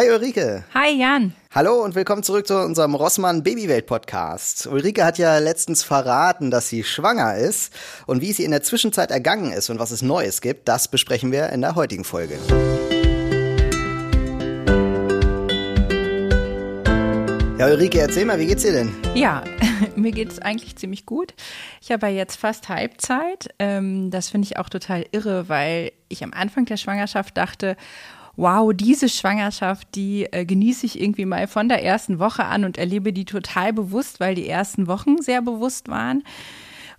Hi Ulrike. Hi Jan. Hallo und willkommen zurück zu unserem Rossmann Babywelt Podcast. Ulrike hat ja letztens verraten, dass sie schwanger ist und wie es ihr in der Zwischenzeit ergangen ist und was es Neues gibt, das besprechen wir in der heutigen Folge. Ja, Ulrike, erzähl mal, wie geht's dir denn? Ja, mir geht's eigentlich ziemlich gut. Ich habe ja jetzt fast Halbzeit. Ähm, das finde ich auch total irre, weil ich am Anfang der Schwangerschaft dachte, wow, diese Schwangerschaft, die äh, genieße ich irgendwie mal von der ersten Woche an und erlebe die total bewusst, weil die ersten Wochen sehr bewusst waren.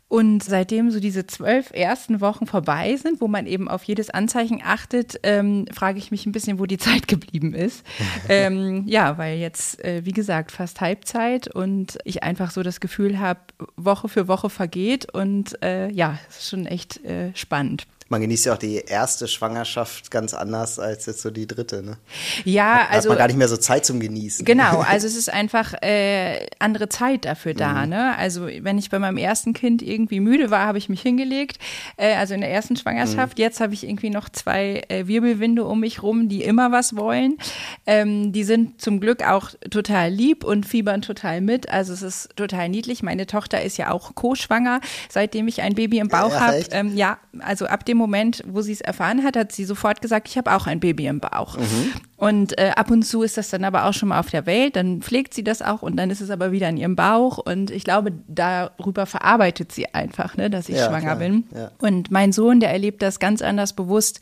Und seitdem so diese zwölf ersten Wochen vorbei sind, wo man eben auf jedes Anzeichen achtet, ähm, frage ich mich ein bisschen, wo die Zeit geblieben ist. ähm, ja, weil jetzt, äh, wie gesagt, fast Halbzeit und ich einfach so das Gefühl habe, Woche für Woche vergeht und äh, ja, es ist schon echt äh, spannend man genießt ja auch die erste Schwangerschaft ganz anders als jetzt so die dritte, ne? Ja, da also. Hat man gar nicht mehr so Zeit zum Genießen. Genau, also es ist einfach äh, andere Zeit dafür da, mhm. ne? Also wenn ich bei meinem ersten Kind irgendwie müde war, habe ich mich hingelegt. Äh, also in der ersten Schwangerschaft. Mhm. Jetzt habe ich irgendwie noch zwei äh, Wirbelwinde um mich rum, die immer was wollen. Ähm, die sind zum Glück auch total lieb und fiebern total mit. Also es ist total niedlich. Meine Tochter ist ja auch co-schwanger, seitdem ich ein Baby im Bauch ja, habe. Ähm, ja, also ab dem Moment, wo sie es erfahren hat, hat sie sofort gesagt, ich habe auch ein Baby im Bauch. Mhm. Und äh, ab und zu ist das dann aber auch schon mal auf der Welt, dann pflegt sie das auch und dann ist es aber wieder in ihrem Bauch. Und ich glaube, darüber verarbeitet sie einfach, ne, dass ich ja, schwanger klar. bin. Ja. Und mein Sohn, der erlebt das ganz anders bewusst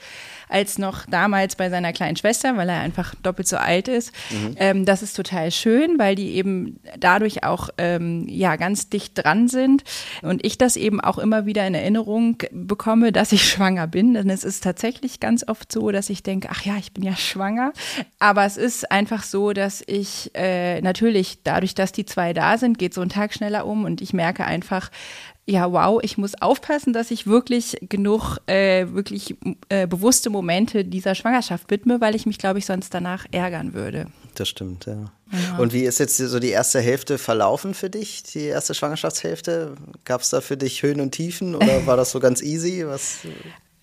als noch damals bei seiner kleinen Schwester, weil er einfach doppelt so alt ist. Mhm. Ähm, das ist total schön, weil die eben dadurch auch ähm, ja ganz dicht dran sind und ich das eben auch immer wieder in Erinnerung bekomme, dass ich schwanger bin. Denn es ist tatsächlich ganz oft so, dass ich denke, ach ja, ich bin ja schwanger. Aber es ist einfach so, dass ich äh, natürlich dadurch, dass die zwei da sind, geht so ein Tag schneller um und ich merke einfach, ja, wow, ich muss aufpassen, dass ich wirklich genug, äh, wirklich äh, bewusste Momente dieser Schwangerschaft widme, weil ich mich, glaube ich, sonst danach ärgern würde. Das stimmt, ja. Ja. Und wie ist jetzt so die erste Hälfte verlaufen für dich, die erste Schwangerschaftshälfte? Gab es da für dich Höhen und Tiefen oder war das so ganz easy? Was?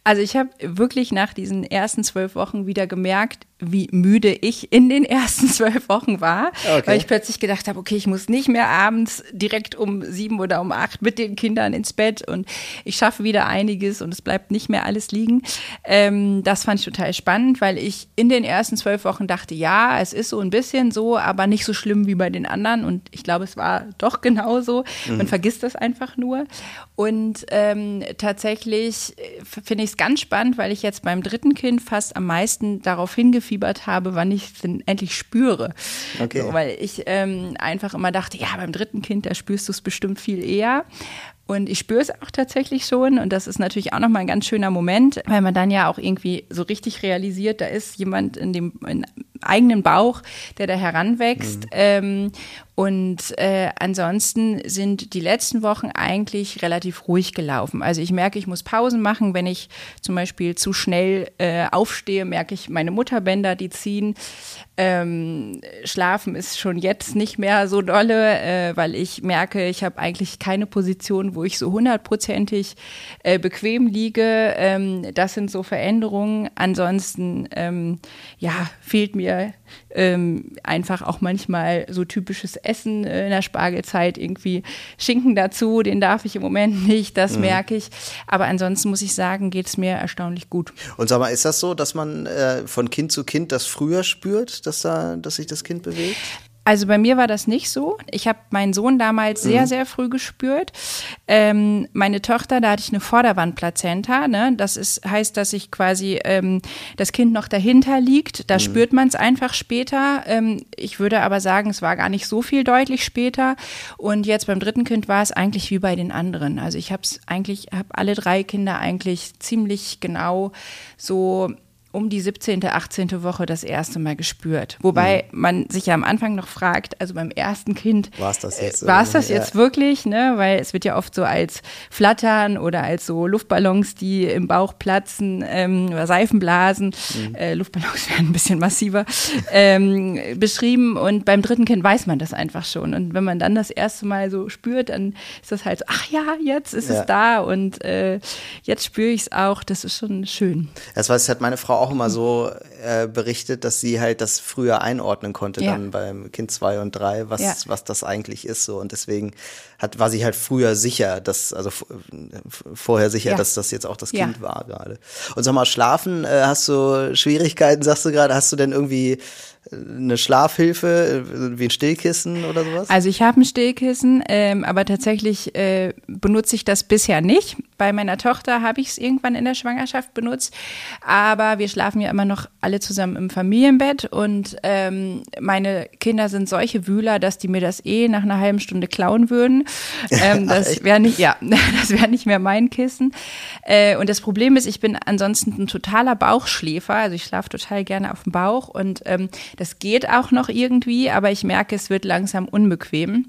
Also ich habe wirklich nach diesen ersten zwölf Wochen wieder gemerkt, wie müde ich in den ersten zwölf Wochen war, okay. weil ich plötzlich gedacht habe, okay, ich muss nicht mehr abends direkt um sieben oder um acht mit den Kindern ins Bett und ich schaffe wieder einiges und es bleibt nicht mehr alles liegen. Ähm, das fand ich total spannend, weil ich in den ersten zwölf Wochen dachte, ja, es ist so ein bisschen so, aber nicht so schlimm wie bei den anderen und ich glaube, es war doch genauso. Mhm. Man vergisst das einfach nur. Und ähm, tatsächlich äh, finde ich es ganz spannend, weil ich jetzt beim dritten Kind fast am meisten darauf hingefiebert habe, wann ich es denn endlich spüre. Okay. So, weil ich ähm, einfach immer dachte, ja, beim dritten Kind, da spürst du es bestimmt viel eher. Und ich spüre es auch tatsächlich schon. Und das ist natürlich auch nochmal ein ganz schöner Moment, weil man dann ja auch irgendwie so richtig realisiert, da ist jemand in dem in eigenen Bauch, der da heranwächst. Mhm. Ähm, und äh, ansonsten sind die letzten Wochen eigentlich relativ ruhig gelaufen. Also ich merke, ich muss Pausen machen. Wenn ich zum Beispiel zu schnell äh, aufstehe, merke ich meine Mutterbänder, die ziehen. Ähm, Schlafen ist schon jetzt nicht mehr so dolle, äh, weil ich merke, ich habe eigentlich keine Position, wo ich so hundertprozentig äh, bequem liege. Ähm, das sind so Veränderungen. Ansonsten, ähm, ja, fehlt mir ähm, einfach auch manchmal so typisches Essen in der Spargelzeit, irgendwie Schinken dazu, den darf ich im Moment nicht, das mhm. merke ich. Aber ansonsten muss ich sagen, geht es mir erstaunlich gut. Und sag mal, ist das so, dass man äh, von Kind zu Kind das früher spürt, dass, da, dass sich das Kind bewegt? Also bei mir war das nicht so. Ich habe meinen Sohn damals sehr, mhm. sehr früh gespürt. Ähm, meine Tochter, da hatte ich eine Vorderwandplazenta. Ne? Das ist, heißt, dass ich quasi ähm, das Kind noch dahinter liegt. Da mhm. spürt man es einfach später. Ähm, ich würde aber sagen, es war gar nicht so viel deutlich später. Und jetzt beim dritten Kind war es eigentlich wie bei den anderen. Also ich habe es eigentlich, habe alle drei Kinder eigentlich ziemlich genau so um die 17., 18. Woche das erste Mal gespürt. Wobei mhm. man sich ja am Anfang noch fragt, also beim ersten Kind, war es das jetzt? Äh, war es das jetzt ja. wirklich? Ne? Weil es wird ja oft so als Flattern oder als so Luftballons, die im Bauch platzen ähm, oder Seifenblasen, mhm. äh, Luftballons werden ein bisschen massiver, ähm, beschrieben. Und beim dritten Kind weiß man das einfach schon. Und wenn man dann das erste Mal so spürt, dann ist das halt so, ach ja, jetzt ist ja. es da und äh, jetzt spüre ich es auch. Das ist schon schön. Das weiß, hat meine Frau auch auch immer so äh, berichtet, dass sie halt das früher einordnen konnte, ja. dann beim Kind zwei und drei, was, ja. was das eigentlich ist so. Und deswegen hat, war sie halt früher sicher, dass, also vorher sicher, ja. dass das jetzt auch das Kind war gerade. Und sag mal, schlafen, äh, hast du Schwierigkeiten, sagst du gerade, hast du denn irgendwie eine Schlafhilfe, wie ein Stillkissen oder sowas? Also ich habe ein Stillkissen, ähm, aber tatsächlich äh, benutze ich das bisher nicht. Bei meiner Tochter habe ich es irgendwann in der Schwangerschaft benutzt, aber wir schlafen ja immer noch alle zusammen im Familienbett und ähm, meine Kinder sind solche Wühler, dass die mir das eh nach einer halben Stunde klauen würden. Ähm, das wäre nicht, ja, das wäre nicht mehr mein Kissen. Äh, und das Problem ist, ich bin ansonsten ein totaler Bauchschläfer, also ich schlafe total gerne auf dem Bauch und ähm, das geht auch noch irgendwie, aber ich merke, es wird langsam unbequem.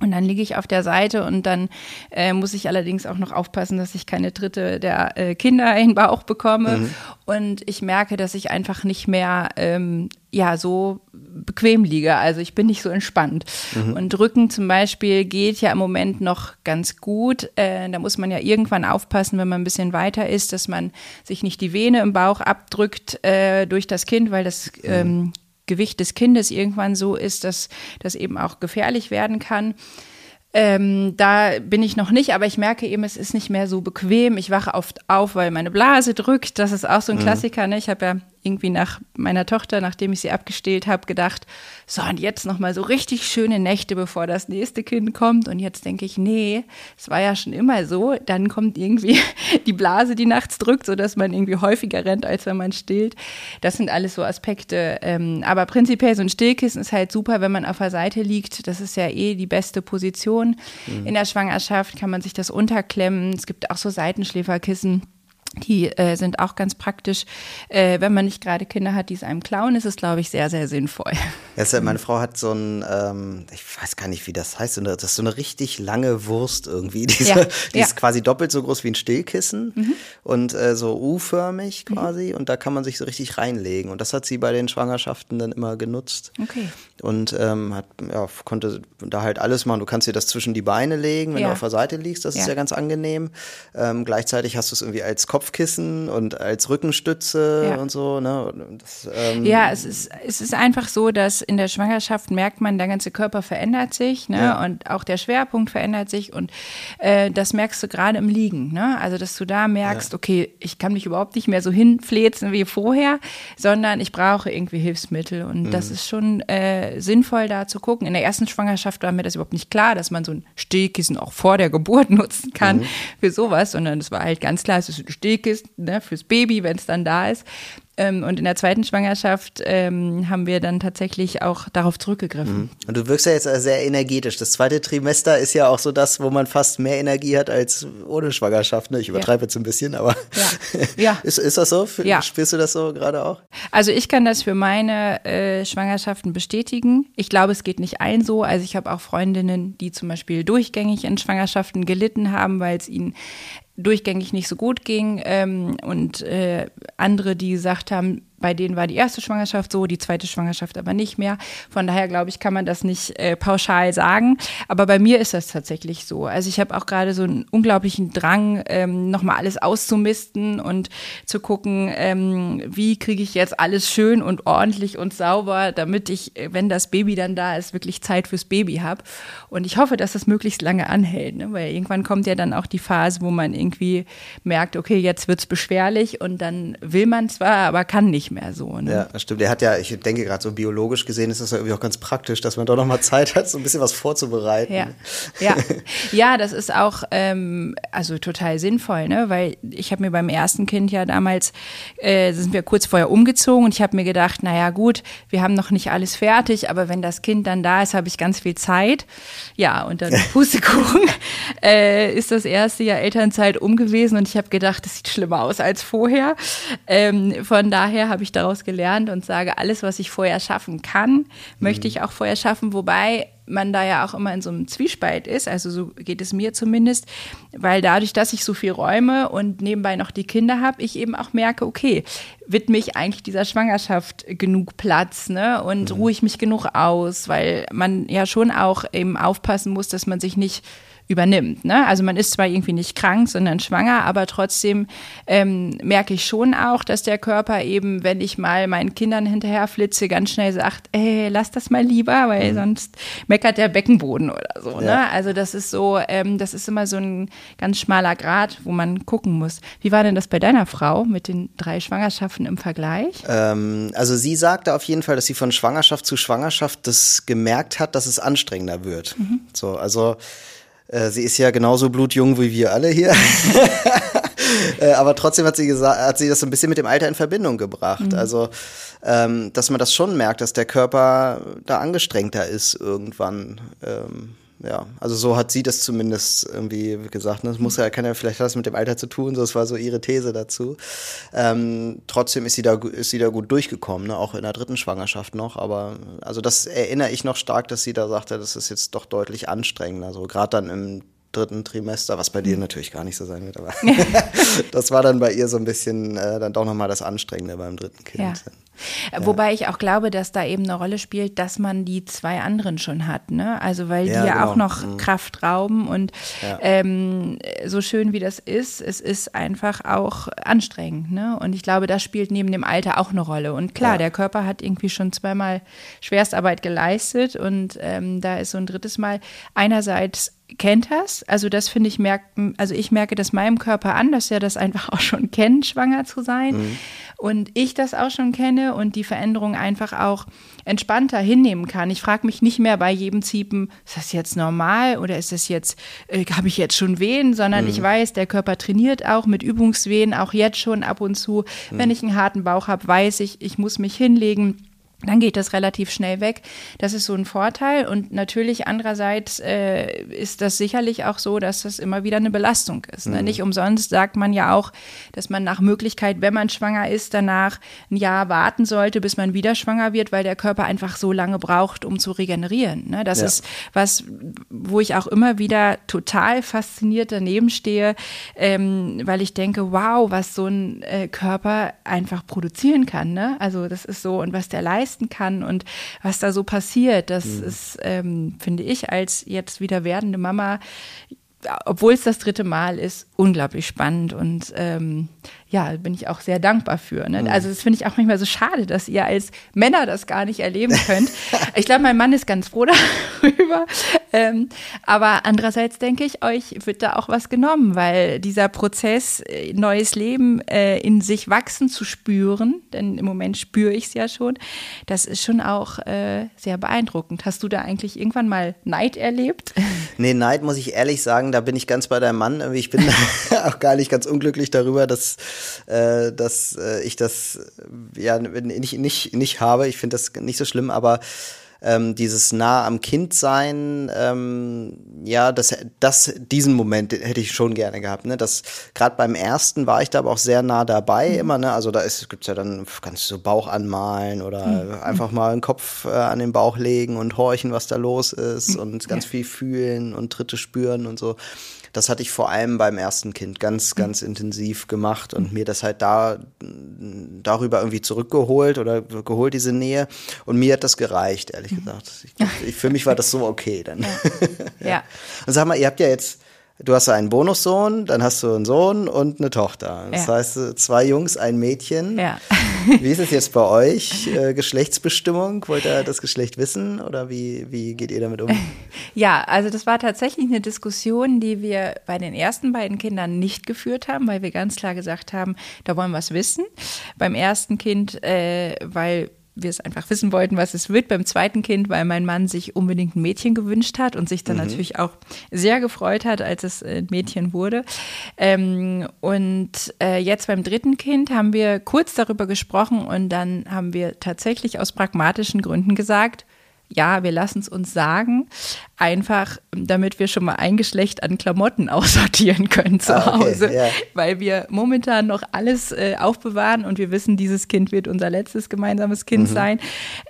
Und dann liege ich auf der Seite und dann äh, muss ich allerdings auch noch aufpassen, dass ich keine dritte der äh, Kinder in den Bauch bekomme. Mhm. Und ich merke, dass ich einfach nicht mehr ähm, ja so bequem liege. Also ich bin nicht so entspannt. Mhm. Und Rücken zum Beispiel geht ja im Moment noch ganz gut. Äh, da muss man ja irgendwann aufpassen, wenn man ein bisschen weiter ist, dass man sich nicht die Vene im Bauch abdrückt äh, durch das Kind, weil das mhm. ähm, Gewicht des Kindes irgendwann so ist, dass das eben auch gefährlich werden kann. Ähm, da bin ich noch nicht, aber ich merke eben, es ist nicht mehr so bequem. Ich wache oft auf, weil meine Blase drückt. Das ist auch so ein mhm. Klassiker. Ne? Ich habe ja irgendwie nach meiner Tochter, nachdem ich sie abgestillt habe, gedacht, so und jetzt noch mal so richtig schöne Nächte, bevor das nächste Kind kommt. Und jetzt denke ich, nee, es war ja schon immer so. Dann kommt irgendwie die Blase, die nachts drückt, sodass man irgendwie häufiger rennt, als wenn man stillt. Das sind alles so Aspekte. Ähm, aber prinzipiell so ein Stillkissen ist halt super, wenn man auf der Seite liegt. Das ist ja eh die beste Position. Mhm. In der Schwangerschaft kann man sich das unterklemmen. Es gibt auch so Seitenschläferkissen die äh, sind auch ganz praktisch. Äh, wenn man nicht gerade Kinder hat, die es einem klauen, ist es, glaube ich, sehr, sehr sinnvoll. Ja, meine Frau hat so ein, ähm, ich weiß gar nicht, wie das heißt, das ist so eine richtig lange Wurst irgendwie. Diese, ja, die ja. ist quasi doppelt so groß wie ein Stillkissen mhm. und äh, so U-förmig mhm. quasi. Mhm. Und da kann man sich so richtig reinlegen. Und das hat sie bei den Schwangerschaften dann immer genutzt. Okay. Und ähm, hat, ja, konnte da halt alles machen. Du kannst dir das zwischen die Beine legen, wenn ja. du auf der Seite liegst. Das ist ja ganz angenehm. Ähm, gleichzeitig hast du es irgendwie als Kopf Kopfkissen und als Rückenstütze ja. und so. Ne? Das, ähm ja, es ist, es ist einfach so, dass in der Schwangerschaft merkt man, der ganze Körper verändert sich ne? Ja. und auch der Schwerpunkt verändert sich und äh, das merkst du gerade im Liegen. Ne? Also, dass du da merkst, ja. okay, ich kann mich überhaupt nicht mehr so hinflezen wie vorher, sondern ich brauche irgendwie Hilfsmittel und mhm. das ist schon äh, sinnvoll da zu gucken. In der ersten Schwangerschaft war mir das überhaupt nicht klar, dass man so ein Stillkissen auch vor der Geburt nutzen kann mhm. für sowas, sondern es war halt ganz klar, es ist ein Stillkissen ne, fürs Baby, wenn es dann da ist. Ähm, und in der zweiten Schwangerschaft ähm, haben wir dann tatsächlich auch darauf zurückgegriffen. Mhm. Und du wirkst ja jetzt sehr energetisch. Das zweite Trimester ist ja auch so das, wo man fast mehr Energie hat als ohne Schwangerschaft. Ne? Ich übertreibe ja. jetzt ein bisschen, aber ja. ja. ist, ist das so? Ja. Spürst du das so gerade auch? Also ich kann das für meine äh, Schwangerschaften bestätigen. Ich glaube, es geht nicht allen so. Also ich habe auch Freundinnen, die zum Beispiel durchgängig in Schwangerschaften gelitten haben, weil es ihnen durchgängig nicht so gut ging ähm, und äh, andere, die gesagt haben, bei denen war die erste Schwangerschaft so, die zweite Schwangerschaft aber nicht mehr. Von daher glaube ich, kann man das nicht äh, pauschal sagen. Aber bei mir ist das tatsächlich so. Also ich habe auch gerade so einen unglaublichen Drang, ähm, nochmal alles auszumisten und zu gucken, ähm, wie kriege ich jetzt alles schön und ordentlich und sauber, damit ich, wenn das Baby dann da ist, wirklich Zeit fürs Baby habe. Und ich hoffe, dass das möglichst lange anhält, ne? weil irgendwann kommt ja dann auch die Phase, wo man irgendwie merkt, okay, jetzt wird es beschwerlich und dann will man zwar, aber kann nicht mehr so. Ne? Ja, das stimmt. Er hat ja, ich denke gerade so biologisch gesehen ist das ja irgendwie auch ganz praktisch, dass man doch noch mal Zeit hat, so ein bisschen was vorzubereiten. Ja, ja. ja das ist auch ähm, also total sinnvoll, ne? weil ich habe mir beim ersten Kind ja damals, äh, sind wir kurz vorher umgezogen und ich habe mir gedacht, naja gut, wir haben noch nicht alles fertig, aber wenn das Kind dann da ist, habe ich ganz viel Zeit. Ja, und dann Pustekuchen äh, ist das erste Jahr Elternzeit um gewesen und ich habe gedacht, das sieht schlimmer aus als vorher. Ähm, von daher habe ich daraus gelernt und sage, alles, was ich vorher schaffen kann, möchte ich mhm. auch vorher schaffen, wobei man da ja auch immer in so einem Zwiespalt ist, also so geht es mir zumindest, weil dadurch, dass ich so viel räume und nebenbei noch die Kinder habe, ich eben auch merke, okay, widme ich eigentlich dieser Schwangerschaft genug Platz, ne? Und mhm. ruhe ich mich genug aus, weil man ja schon auch eben aufpassen muss, dass man sich nicht übernimmt. Ne? Also man ist zwar irgendwie nicht krank, sondern schwanger, aber trotzdem ähm, merke ich schon auch, dass der Körper eben, wenn ich mal meinen Kindern hinterher flitze, ganz schnell sagt, ey, lass das mal lieber, weil mhm. sonst meckert der Beckenboden oder so. Ne? Ja. Ne? Also das ist so, ähm, das ist immer so ein ganz schmaler Grad, wo man gucken muss. Wie war denn das bei deiner Frau mit den drei Schwangerschaften im Vergleich? Ähm, also sie sagte auf jeden Fall, dass sie von Schwangerschaft zu Schwangerschaft das gemerkt hat, dass es anstrengender wird. Mhm. So, also äh, sie ist ja genauso blutjung wie wir alle hier. äh, aber trotzdem hat sie gesagt, hat sie das so ein bisschen mit dem Alter in Verbindung gebracht. Mhm. Also, ähm, dass man das schon merkt, dass der Körper da angestrengter ist irgendwann. Ähm, ja, also so hat sie das zumindest irgendwie gesagt. Ne? Das muss ja, kann ja vielleicht was mit dem Alter zu tun, so, das war so ihre These dazu. Ähm, trotzdem ist sie da, ist sie da gut durchgekommen, ne? auch in der dritten Schwangerschaft noch. Aber also das erinnere ich noch stark, dass sie da sagte, das ist jetzt doch deutlich anstrengender. So gerade dann im dritten Trimester, was bei dir natürlich gar nicht so sein wird, aber das war dann bei ihr so ein bisschen äh, dann doch nochmal das Anstrengende beim dritten Kind. Ja. Ja. Wobei ich auch glaube, dass da eben eine Rolle spielt, dass man die zwei anderen schon hat. Ne? Also weil ja, die ja genau. auch noch mhm. Kraft rauben und ja. ähm, so schön wie das ist, es ist einfach auch anstrengend. Ne? Und ich glaube, das spielt neben dem Alter auch eine Rolle. Und klar, der Körper hat irgendwie schon zweimal Schwerstarbeit geleistet und ähm, da ist so ein drittes Mal einerseits kennt das. Also das finde ich merkt, also ich merke das meinem Körper an, dass er das einfach auch schon kennt, schwanger zu sein. Mhm. Und ich das auch schon kenne und die Veränderung einfach auch entspannter hinnehmen kann. Ich frage mich nicht mehr bei jedem Ziepen, ist das jetzt normal oder ist das jetzt, äh, habe ich jetzt schon Wehen, sondern mhm. ich weiß, der Körper trainiert auch mit Übungswehen, auch jetzt schon ab und zu. Mhm. Wenn ich einen harten Bauch habe, weiß ich, ich muss mich hinlegen dann geht das relativ schnell weg. Das ist so ein Vorteil. Und natürlich andererseits äh, ist das sicherlich auch so, dass das immer wieder eine Belastung ist. Ne? Mhm. Nicht umsonst sagt man ja auch, dass man nach Möglichkeit, wenn man schwanger ist, danach ein Jahr warten sollte, bis man wieder schwanger wird, weil der Körper einfach so lange braucht, um zu regenerieren. Ne? Das ja. ist was, wo ich auch immer wieder total fasziniert daneben stehe, ähm, weil ich denke, wow, was so ein äh, Körper einfach produzieren kann. Ne? Also das ist so, und was der leistet leisten kann und was da so passiert. Das mhm. ist, ähm, finde ich, als jetzt wieder werdende Mama obwohl es das dritte Mal ist, unglaublich spannend und ähm, ja, bin ich auch sehr dankbar für. Ne? Mhm. Also das finde ich auch manchmal so schade, dass ihr als Männer das gar nicht erleben könnt. ich glaube, mein Mann ist ganz froh darüber. Ähm, aber andererseits denke ich, euch wird da auch was genommen, weil dieser Prozess, äh, neues Leben äh, in sich wachsen zu spüren, denn im Moment spüre ich es ja schon, das ist schon auch äh, sehr beeindruckend. Hast du da eigentlich irgendwann mal Neid erlebt? Nee, Neid muss ich ehrlich sagen, da bin ich ganz bei deinem Mann. Ich bin auch gar nicht ganz unglücklich darüber, dass äh, dass äh, ich das ja nicht, nicht, nicht habe. Ich finde das nicht so schlimm, aber ähm, dieses nah am Kind sein, ähm, ja, das, das, diesen Moment hätte ich schon gerne gehabt. Ne? Das gerade beim ersten war ich da aber auch sehr nah dabei mhm. immer. Ne? Also da ist, gibt's ja dann ganz so Bauch anmalen oder mhm. einfach mal einen Kopf äh, an den Bauch legen und horchen, was da los ist mhm. und ganz ja. viel fühlen und Tritte spüren und so das hatte ich vor allem beim ersten Kind ganz, mhm. ganz mhm. intensiv gemacht und mir das halt da darüber irgendwie zurückgeholt oder geholt, diese Nähe. Und mir hat das gereicht, ehrlich mhm. gesagt. Ich, ich, für mich war das so okay dann. Ja. ja. Und sag mal, ihr habt ja jetzt du hast einen Bonussohn, dann hast du einen Sohn und eine Tochter. Das ja. heißt, zwei Jungs, ein Mädchen. Ja. Wie ist es jetzt bei euch? Äh, Geschlechtsbestimmung? Wollt ihr das Geschlecht wissen oder wie, wie geht ihr damit um? Ja, also das war tatsächlich eine Diskussion, die wir bei den ersten beiden Kindern nicht geführt haben, weil wir ganz klar gesagt haben, da wollen wir es wissen. Beim ersten Kind, äh, weil wir es einfach wissen wollten, was es wird beim zweiten Kind, weil mein Mann sich unbedingt ein Mädchen gewünscht hat und sich dann mhm. natürlich auch sehr gefreut hat, als es ein Mädchen wurde. Ähm, und äh, jetzt beim dritten Kind haben wir kurz darüber gesprochen und dann haben wir tatsächlich aus pragmatischen Gründen gesagt, ja, wir lassen es uns sagen, einfach damit wir schon mal ein Geschlecht an Klamotten aussortieren können zu ah, okay, Hause, yeah. weil wir momentan noch alles äh, aufbewahren und wir wissen, dieses Kind wird unser letztes gemeinsames Kind mhm. sein.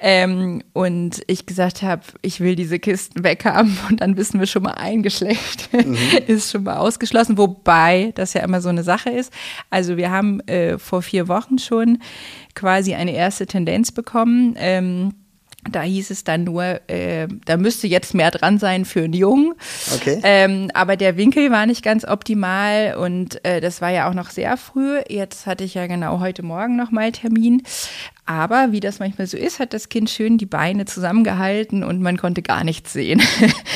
Ähm, und ich gesagt habe, ich will diese Kisten weghaben und dann wissen wir schon mal ein Geschlecht mhm. ist schon mal ausgeschlossen, wobei das ja immer so eine Sache ist. Also wir haben äh, vor vier Wochen schon quasi eine erste Tendenz bekommen. Ähm, Da hieß es dann nur, äh, da müsste jetzt mehr dran sein für einen Jungen. Okay. Ähm, aber der Winkel war nicht ganz optimal und äh, das war ja auch noch sehr früh. Jetzt hatte ich ja genau heute Morgen nochmal Termin. Aber wie das manchmal so ist, hat das Kind schön die Beine zusammengehalten und man konnte gar nichts sehen.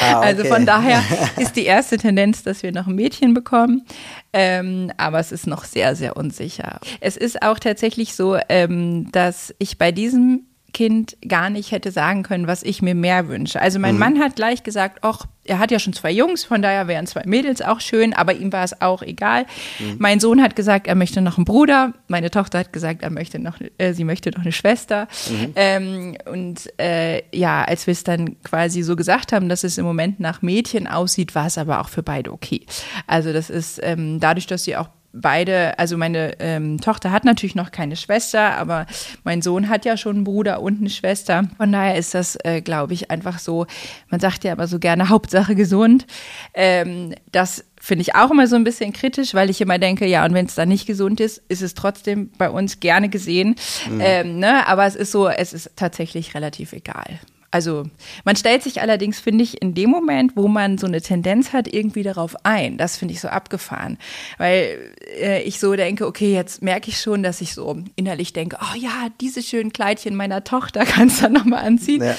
Ah, okay. Also von daher ist die erste Tendenz, dass wir noch ein Mädchen bekommen. Ähm, aber es ist noch sehr, sehr unsicher. Es ist auch tatsächlich so, ähm, dass ich bei diesem Kind gar nicht hätte sagen können, was ich mir mehr wünsche. Also mein mhm. Mann hat gleich gesagt, ach, er hat ja schon zwei Jungs, von daher wären zwei Mädels auch schön, aber ihm war es auch egal. Mhm. Mein Sohn hat gesagt, er möchte noch einen Bruder. Meine Tochter hat gesagt, er möchte noch, äh, sie möchte noch eine Schwester. Mhm. Ähm, und äh, ja, als wir es dann quasi so gesagt haben, dass es im Moment nach Mädchen aussieht, war es aber auch für beide okay. Also das ist ähm, dadurch, dass sie auch beide, also meine ähm, Tochter hat natürlich noch keine Schwester, aber mein Sohn hat ja schon einen Bruder und eine Schwester. Von daher ist das, äh, glaube ich, einfach so, man sagt ja aber so gerne Hauptsache gesund. Ähm, das finde ich auch immer so ein bisschen kritisch, weil ich immer denke, ja, und wenn es dann nicht gesund ist, ist es trotzdem bei uns gerne gesehen. Mhm. Ähm, ne? Aber es ist so, es ist tatsächlich relativ egal. Also man stellt sich allerdings, finde ich, in dem Moment, wo man so eine Tendenz hat, irgendwie darauf ein. Das finde ich so abgefahren. Weil äh, ich so denke, okay, jetzt merke ich schon, dass ich so innerlich denke, oh ja, diese schönen Kleidchen meiner Tochter kannst du dann nochmal anziehen. Ja.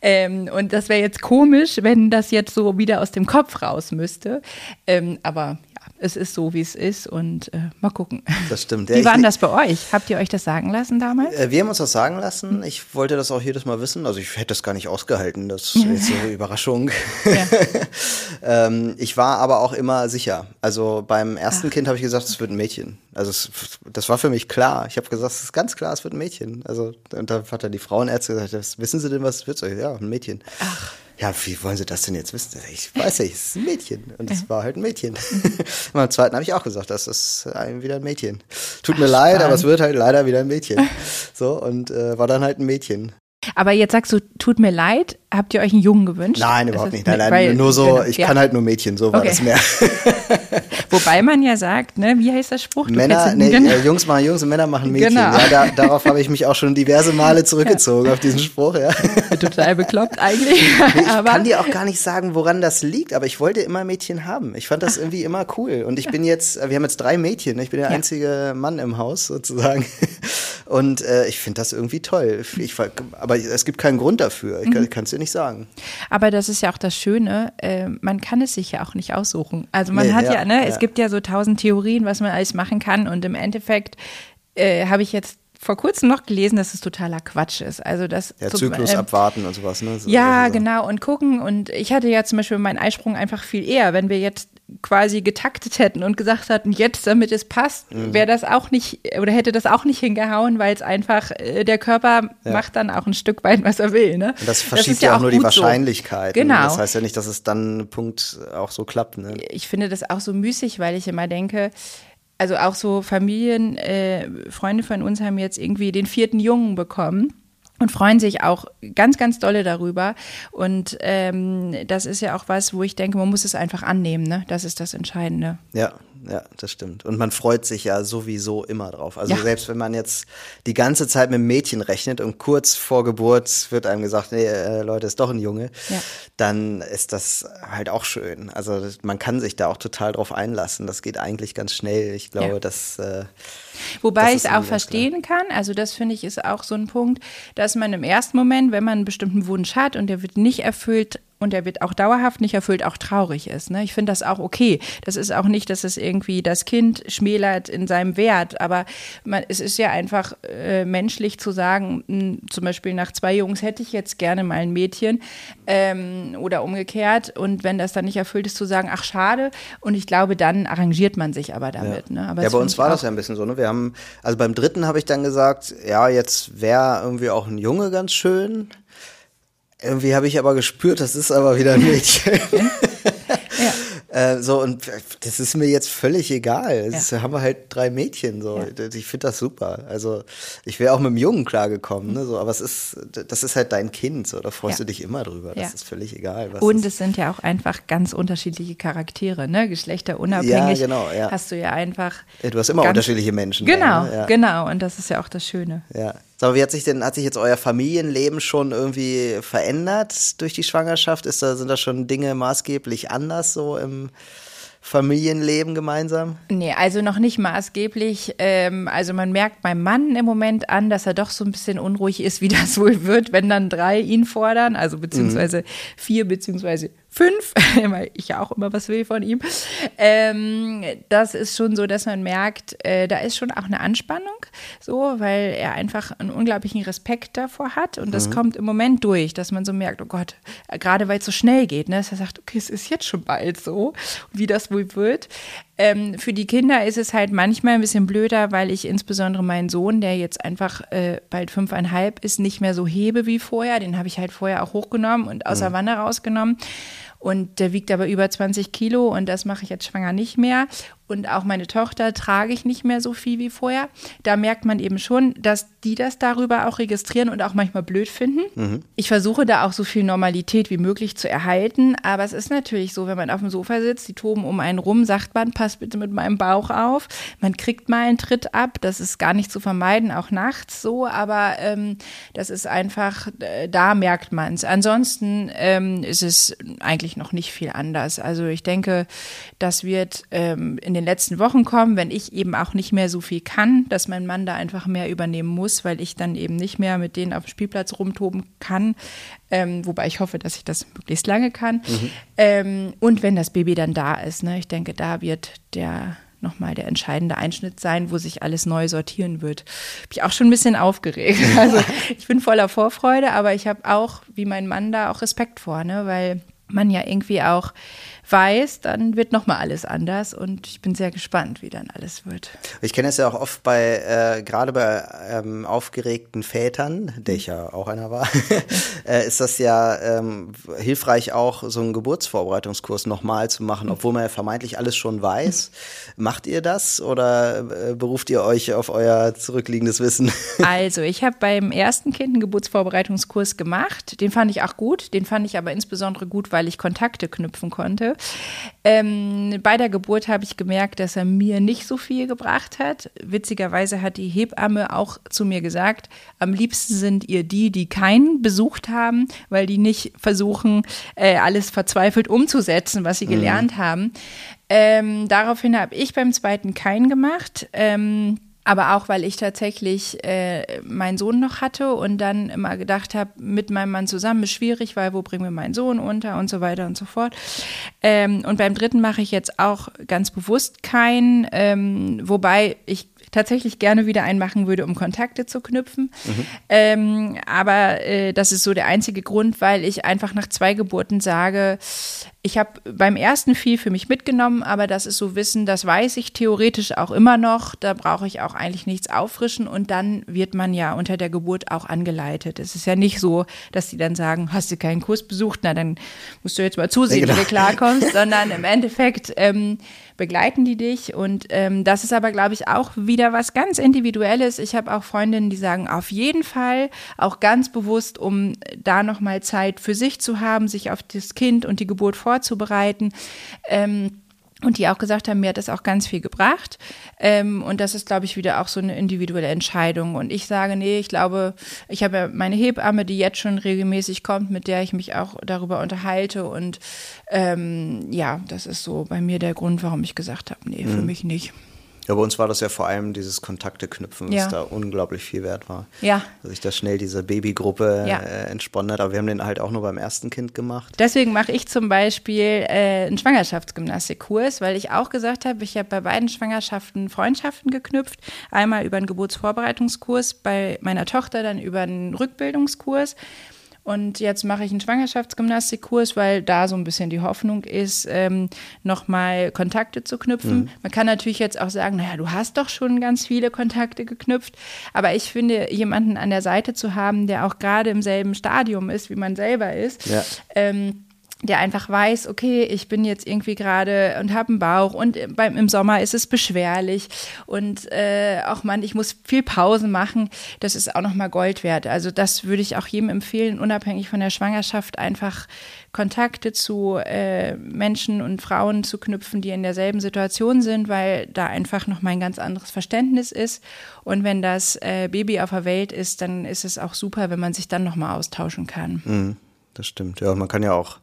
Ähm, und das wäre jetzt komisch, wenn das jetzt so wieder aus dem Kopf raus müsste. Ähm, aber es ist so, wie es ist und äh, mal gucken. Das stimmt. Ja, wie war das bei euch? Habt ihr euch das sagen lassen damals? Äh, wir haben uns das sagen lassen. Ich wollte das auch jedes Mal wissen. Also ich hätte das gar nicht ausgehalten. Das ist jetzt so eine Überraschung. ähm, ich war aber auch immer sicher. Also beim ersten Ach. Kind habe ich gesagt, es wird ein Mädchen. Also es, das war für mich klar. Ich habe gesagt, es ist ganz klar, es wird ein Mädchen. Also und da hat dann die Frauenärzte gesagt, wissen Sie denn, was es wird? Ja, ein Mädchen. Ach ja, wie wollen Sie das denn jetzt wissen? Ich weiß ja, es ist ein Mädchen. Und es war halt ein Mädchen. beim zweiten habe ich auch gesagt, das ist wieder ein Mädchen. Tut mir Ach, leid, spannend. aber es wird halt leider wieder ein Mädchen. So, und äh, war dann halt ein Mädchen. Aber jetzt sagst du, tut mir leid, habt ihr euch einen Jungen gewünscht? Nein, überhaupt nicht. Nein, nein, Weil, nur so, ich ja. kann halt nur Mädchen, so war okay. das mehr. Wobei man ja sagt, ne, wie heißt der Spruch? Du Männer, nee, genau. äh, Jungs machen Jungs und Männer machen Mädchen. Genau. Ja, da, darauf habe ich mich auch schon diverse Male zurückgezogen, ja. auf diesen Spruch, ja. Total bekloppt eigentlich. Nee, ich aber kann dir auch gar nicht sagen, woran das liegt, aber ich wollte immer Mädchen haben. Ich fand das irgendwie immer cool. Und ich bin jetzt, wir haben jetzt drei Mädchen, ich bin der einzige Mann im Haus sozusagen. Und äh, ich finde das irgendwie toll. Ich, aber es gibt keinen Grund dafür. Ich mhm. kann es dir nicht sagen. Aber das ist ja auch das Schöne. Äh, man kann es sich ja auch nicht aussuchen. Also man nee, hat ja, ja ne, ja. es gibt ja so tausend Theorien, was man alles machen kann. Und im Endeffekt äh, habe ich jetzt vor kurzem noch gelesen, dass es totaler Quatsch ist. Also das ja, Zyklus ähm, abwarten und sowas. Ne? So, ja, so. genau und gucken. Und ich hatte ja zum Beispiel meinen Eisprung einfach viel eher. Wenn wir jetzt quasi getaktet hätten und gesagt hatten, jetzt, damit es passt, mhm. wäre das auch nicht oder hätte das auch nicht hingehauen, weil es einfach äh, der Körper ja. macht dann auch ein Stück weit, was er will. Ne? Und das verschiebt das ja, ja auch nur die Wahrscheinlichkeit. So. Genau. Das heißt ja nicht, dass es dann Punkt auch so klappt. Ne? Ich finde das auch so müßig, weil ich immer denke, also auch so Familien, äh, Freunde von uns haben jetzt irgendwie den vierten Jungen bekommen und freuen sich auch ganz, ganz dolle darüber. Und ähm, das ist ja auch was, wo ich denke, man muss es einfach annehmen. Ne? Das ist das Entscheidende. Ja, ja, das stimmt. Und man freut sich ja sowieso immer drauf. Also ja. selbst wenn man jetzt die ganze Zeit mit einem Mädchen rechnet und kurz vor Geburt wird einem gesagt, nee, äh, Leute, ist doch ein Junge, ja. dann ist das halt auch schön. Also man kann sich da auch total drauf einlassen. Das geht eigentlich ganz schnell. Ich glaube, ja. dass äh, Wobei ich es auch verstehen klar. kann, also das finde ich ist auch so ein Punkt, dass man im ersten Moment, wenn man einen bestimmten Wunsch hat und der wird nicht erfüllt, und der wird auch dauerhaft nicht erfüllt, auch traurig ist. Ne? Ich finde das auch okay. Das ist auch nicht, dass es irgendwie das Kind schmälert in seinem Wert, aber man, es ist ja einfach äh, menschlich zu sagen, mh, hm, zum Beispiel nach zwei Jungs hätte ich jetzt gerne mal ein Mädchen ähm, oder umgekehrt und wenn das dann nicht erfüllt ist, zu sagen, ach schade und ich glaube, dann arrangiert man sich aber damit. Ja, ne? aber ja bei uns war das ja ein bisschen so. Ne? Wir haben, also beim dritten habe ich dann gesagt, ja, jetzt wäre irgendwie auch ein Junge ganz schön. Irgendwie habe ich aber gespürt, das ist aber wieder ein Mädchen. ja. Äh, so, und das ist mir jetzt völlig egal. Das ja. haben wir halt drei Mädchen. So. Ja. Ich finde das super. Also ich wäre auch mit dem Jungen klargekommen, ne? so, aber es ist, das ist halt dein Kind. So. Da freust du dich immer drüber. Das ist völlig egal. und es sind ja auch einfach ganz unterschiedliche Charaktere, ne? Geschlechterunabhängig. Ja, genau, ja. Hast du ja einfach. du hast immer unterschiedliche Menschen. Genau, dann, ne? genau. Und das ist ja auch das Schöne. Ja. Sag mal, wie hat sich denn, hat sich jetzt euer Familienleben schon irgendwie verändert durch die Schwangerschaft? Ist da, sind da schon Dinge maßgeblich anders so im Familienleben gemeinsam? Nee, also noch nicht maßgeblich. Ähm, also man merkt beim Mann im Moment an, dass er doch so ein bisschen unruhig ist, wie das wohl wird, wenn dann drei ihn fordern, also beziehungsweise mhm. vier beziehungsweise fünf, weil ich ja auch immer was will von ihm. Ähm, das ist schon so, dass man merkt, äh, da ist schon auch eine Anspannung, so, weil er einfach einen unglaublichen Respekt davor hat und das mhm. kommt im Moment durch, dass man so merkt, oh Gott, gerade weil es so schnell geht, ne, dass er sagt, okay, es ist jetzt schon bald so, wie das wohl wird. Ähm, für die Kinder ist es halt manchmal ein bisschen blöder, weil ich insbesondere meinen Sohn, der jetzt einfach äh, bald fünfeinhalb ist, nicht mehr so hebe wie vorher. Den habe ich halt vorher auch hochgenommen und aus mhm. der Wanne rausgenommen. Und der wiegt aber über 20 Kilo und das mache ich jetzt schwanger nicht mehr und auch meine Tochter trage ich nicht mehr so viel wie vorher. Da merkt man eben schon, dass die das darüber auch registrieren und auch manchmal blöd finden. Mhm. Ich versuche da auch so viel Normalität wie möglich zu erhalten, aber es ist natürlich so, wenn man auf dem Sofa sitzt, die toben um einen rum, sagt man, pass bitte mit meinem Bauch auf. Man kriegt mal einen Tritt ab, das ist gar nicht zu vermeiden, auch nachts so, aber ähm, das ist einfach, äh, da merkt man es. Ansonsten ähm, ist es eigentlich noch nicht viel anders. Also ich denke, das wird ähm, in den den letzten Wochen kommen, wenn ich eben auch nicht mehr so viel kann, dass mein Mann da einfach mehr übernehmen muss, weil ich dann eben nicht mehr mit denen auf dem Spielplatz rumtoben kann. Ähm, wobei ich hoffe, dass ich das möglichst lange kann. Mhm. Ähm, und wenn das Baby dann da ist, ne, ich denke, da wird der nochmal der entscheidende Einschnitt sein, wo sich alles neu sortieren wird. Bin ich auch schon ein bisschen aufgeregt. Also ich bin voller Vorfreude, aber ich habe auch, wie mein Mann da, auch Respekt vor, ne? weil man ja irgendwie auch weiß, dann wird nochmal alles anders und ich bin sehr gespannt, wie dann alles wird. Ich kenne es ja auch oft bei, äh, gerade bei ähm, aufgeregten Vätern, der ich ja auch einer war, äh, ist das ja ähm, hilfreich auch so einen Geburtsvorbereitungskurs nochmal zu machen, obwohl man ja vermeintlich alles schon weiß. Macht ihr das oder äh, beruft ihr euch auf euer zurückliegendes Wissen? also ich habe beim ersten Kind einen Geburtsvorbereitungskurs gemacht, den fand ich auch gut, den fand ich aber insbesondere gut, weil ich Kontakte knüpfen konnte. Ähm, bei der Geburt habe ich gemerkt, dass er mir nicht so viel gebracht hat. Witzigerweise hat die Hebamme auch zu mir gesagt, am liebsten sind ihr die, die keinen besucht haben, weil die nicht versuchen, äh, alles verzweifelt umzusetzen, was sie mhm. gelernt haben. Ähm, daraufhin habe ich beim zweiten keinen gemacht. Ähm, aber auch, weil ich tatsächlich äh, meinen Sohn noch hatte und dann immer gedacht habe, mit meinem Mann zusammen ist schwierig, weil wo bringen wir meinen Sohn unter und so weiter und so fort. Ähm, und beim dritten mache ich jetzt auch ganz bewusst keinen, ähm, wobei ich tatsächlich gerne wieder einen machen würde, um Kontakte zu knüpfen. Mhm. Ähm, aber äh, das ist so der einzige Grund, weil ich einfach nach zwei Geburten sage, ich habe beim ersten viel für mich mitgenommen, aber das ist so Wissen, das weiß ich theoretisch auch immer noch. Da brauche ich auch eigentlich nichts auffrischen und dann wird man ja unter der Geburt auch angeleitet. Es ist ja nicht so, dass die dann sagen, hast du keinen Kurs besucht, na dann musst du jetzt mal zusehen, genau. wie du klarkommst, sondern im Endeffekt ähm, begleiten die dich und ähm, das ist aber, glaube ich, auch wieder was ganz Individuelles. Ich habe auch Freundinnen, die sagen, auf jeden Fall, auch ganz bewusst, um da nochmal Zeit für sich zu haben, sich auf das Kind und die Geburt vorzubereiten. Ähm, und die auch gesagt haben, mir hat das auch ganz viel gebracht. Ähm, und das ist, glaube ich, wieder auch so eine individuelle Entscheidung. Und ich sage, nee, ich glaube, ich habe ja meine Hebamme, die jetzt schon regelmäßig kommt, mit der ich mich auch darüber unterhalte. Und ähm, ja, das ist so bei mir der Grund, warum ich gesagt habe, nee, für mhm. mich nicht. Ja, bei uns war das ja vor allem dieses Kontakte knüpfen, was ja. da unglaublich viel wert war. Ja. Dass ich da schnell diese Babygruppe ja. äh, entsponnen hat. Aber wir haben den halt auch nur beim ersten Kind gemacht. Deswegen mache ich zum Beispiel äh, einen Schwangerschaftsgymnastikkurs, weil ich auch gesagt habe, ich habe bei beiden Schwangerschaften Freundschaften geknüpft. Einmal über einen Geburtsvorbereitungskurs bei meiner Tochter, dann über einen Rückbildungskurs. Und jetzt mache ich einen Schwangerschaftsgymnastikkurs, weil da so ein bisschen die Hoffnung ist, ähm, nochmal Kontakte zu knüpfen. Mhm. Man kann natürlich jetzt auch sagen, naja, du hast doch schon ganz viele Kontakte geknüpft. Aber ich finde, jemanden an der Seite zu haben, der auch gerade im selben Stadium ist, wie man selber ist, ja. ähm, der einfach weiß, okay, ich bin jetzt irgendwie gerade und habe einen Bauch und beim, im Sommer ist es beschwerlich und äh, auch man, ich muss viel Pausen machen, das ist auch nochmal Gold wert. Also das würde ich auch jedem empfehlen, unabhängig von der Schwangerschaft, einfach Kontakte zu äh, Menschen und Frauen zu knüpfen, die in derselben Situation sind, weil da einfach nochmal ein ganz anderes Verständnis ist. Und wenn das äh, Baby auf der Welt ist, dann ist es auch super, wenn man sich dann nochmal austauschen kann. Mhm das stimmt. Ja, man kann ja auch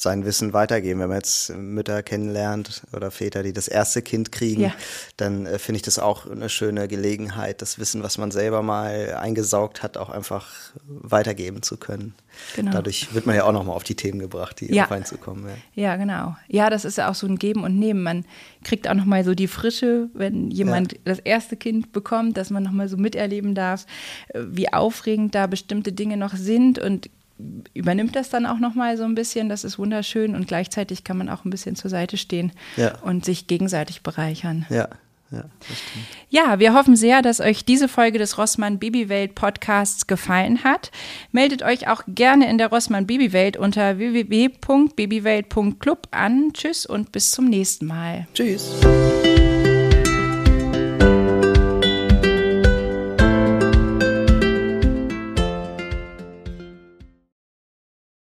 sein Wissen weitergeben. Wenn man jetzt Mütter kennenlernt oder Väter, die das erste Kind kriegen, ja. dann äh, finde ich das auch eine schöne Gelegenheit, das Wissen, was man selber mal eingesaugt hat, auch einfach weitergeben zu können. Genau. Dadurch wird man ja auch nochmal auf die Themen gebracht, die ja. auf einen zukommen. Ja. ja, genau. Ja, das ist ja auch so ein Geben und Nehmen. Man kriegt auch nochmal so die Frische, wenn jemand ja. das erste Kind bekommt, dass man nochmal so miterleben darf, äh, wie aufregend da bestimmte Dinge noch sind und übernimmt das dann auch nochmal so ein bisschen. Das ist wunderschön und gleichzeitig kann man auch ein bisschen zur Seite stehen ja. und sich gegenseitig bereichern. Ja. Ja, ja, wir hoffen sehr, dass euch diese Folge des Rossmann Babywelt Podcasts gefallen hat. Meldet euch auch gerne in der Rossmann Babywelt unter www.babywelt.club an. Tschüss und bis zum nächsten Mal. Tschüss.